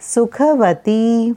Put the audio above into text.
Sukhwati.